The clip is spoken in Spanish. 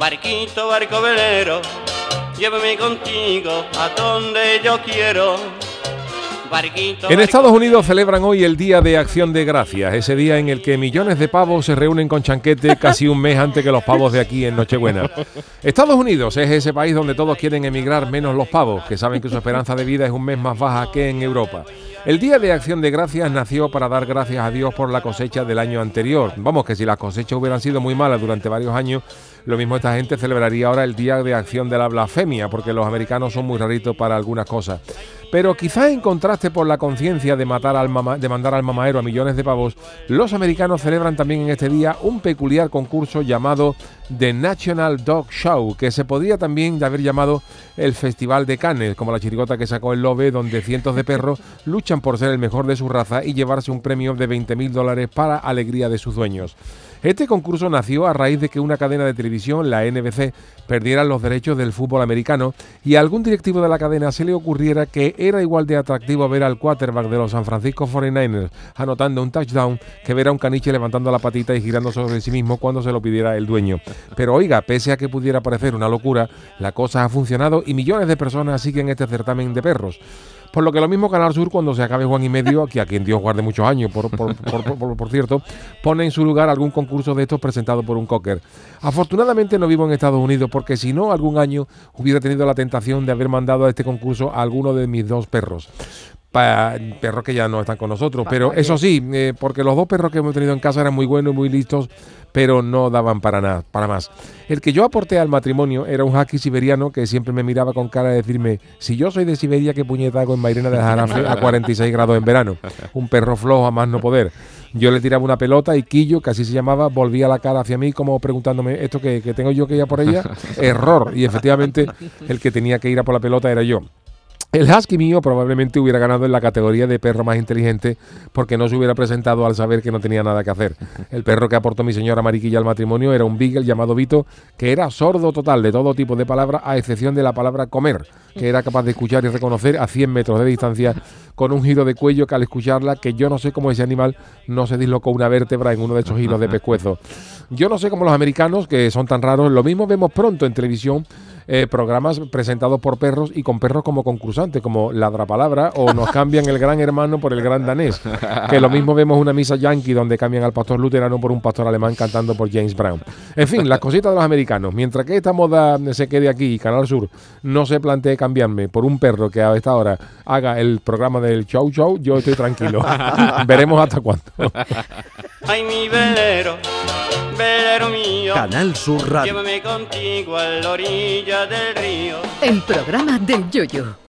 Barquito, barco velero, llévame contigo a donde yo quiero. Barquito, En barco Estados Unidos celebran hoy el Día de Acción de Gracias, ese día en el que millones de pavos se reúnen con chanquete casi un mes antes que los pavos de aquí en Nochebuena. Estados Unidos es ese país donde todos quieren emigrar menos los pavos, que saben que su esperanza de vida es un mes más baja que en Europa. El Día de Acción de Gracias nació para dar gracias a Dios por la cosecha del año anterior. Vamos, que si las cosechas hubieran sido muy malas durante varios años, lo mismo esta gente celebraría ahora el Día de Acción de la Blasfemia, porque los americanos son muy raritos para algunas cosas. Pero quizás en contraste por la conciencia de, matar al mama- de mandar al mamadero a millones de pavos, los americanos celebran también en este día un peculiar concurso llamado The National Dog Show, que se podría también haber llamado el Festival de Cannes, como la chirigota que sacó el Lobe, donde cientos de perros luchan por ser el mejor de su raza y llevarse un premio de 20 mil dólares para alegría de sus dueños. Este concurso nació a raíz de que una cadena de televisión, la NBC, perdiera los derechos del fútbol americano y a algún directivo de la cadena se le ocurriera que era igual de atractivo ver al quarterback de los San Francisco 49ers anotando un touchdown que ver a un caniche levantando la patita y girando sobre sí mismo cuando se lo pidiera el dueño. Pero oiga, pese a que pudiera parecer una locura, la cosa ha funcionado y millones de personas siguen este certamen de perros. Por lo que lo mismo Canal Sur, cuando se acabe Juan y Medio, que a quien Dios guarde muchos años, por- por- por cierto, pone en su lugar algún concurso de estos presentado por un cocker. Afortunadamente no vivo en Estados Unidos, porque si no, algún año hubiera tenido la tentación de haber mandado a este concurso a alguno de mis dos perros. Pa- perros que ya no están con nosotros, pero eso sí, eh, porque los dos perros que hemos tenido en casa eran muy buenos y muy listos, pero no daban para nada, para más. El que yo aporté al matrimonio era un husky siberiano que siempre me miraba con cara de decirme, si yo soy de Siberia, ¿qué puñeta hago en Mairena de Jarafe a 46 grados en verano? Un perro flojo a más no poder. Yo le tiraba una pelota y Quillo, que así se llamaba, volvía la cara hacia mí como preguntándome, ¿esto que, que tengo yo que ir a por ella? Error. Y efectivamente el que tenía que ir a por la pelota era yo. El husky mío probablemente hubiera ganado en la categoría de perro más inteligente porque no se hubiera presentado al saber que no tenía nada que hacer. El perro que aportó mi señora Mariquilla al matrimonio era un beagle llamado Vito que era sordo total de todo tipo de palabras a excepción de la palabra comer, que era capaz de escuchar y reconocer a 100 metros de distancia con un giro de cuello que al escucharla, que yo no sé cómo ese animal no se dislocó una vértebra en uno de esos giros de pescuezo. Yo no sé cómo los americanos, que son tan raros, lo mismo vemos pronto en televisión eh, programas presentados por perros y con perros como concursantes, como Ladra Palabra, o nos cambian el gran hermano por el gran danés. Que lo mismo vemos una misa yankee donde cambian al pastor luterano por un pastor alemán cantando por James Brown. En fin, las cositas de los americanos. Mientras que esta moda se quede aquí y Canal Sur no se plantee cambiarme por un perro que a esta hora haga el programa del show show, yo estoy tranquilo. Veremos hasta cuándo. Ay, mi velero, velero mío, Canal Sur Radio. llévame contigo a la río. El programa del Yoyo.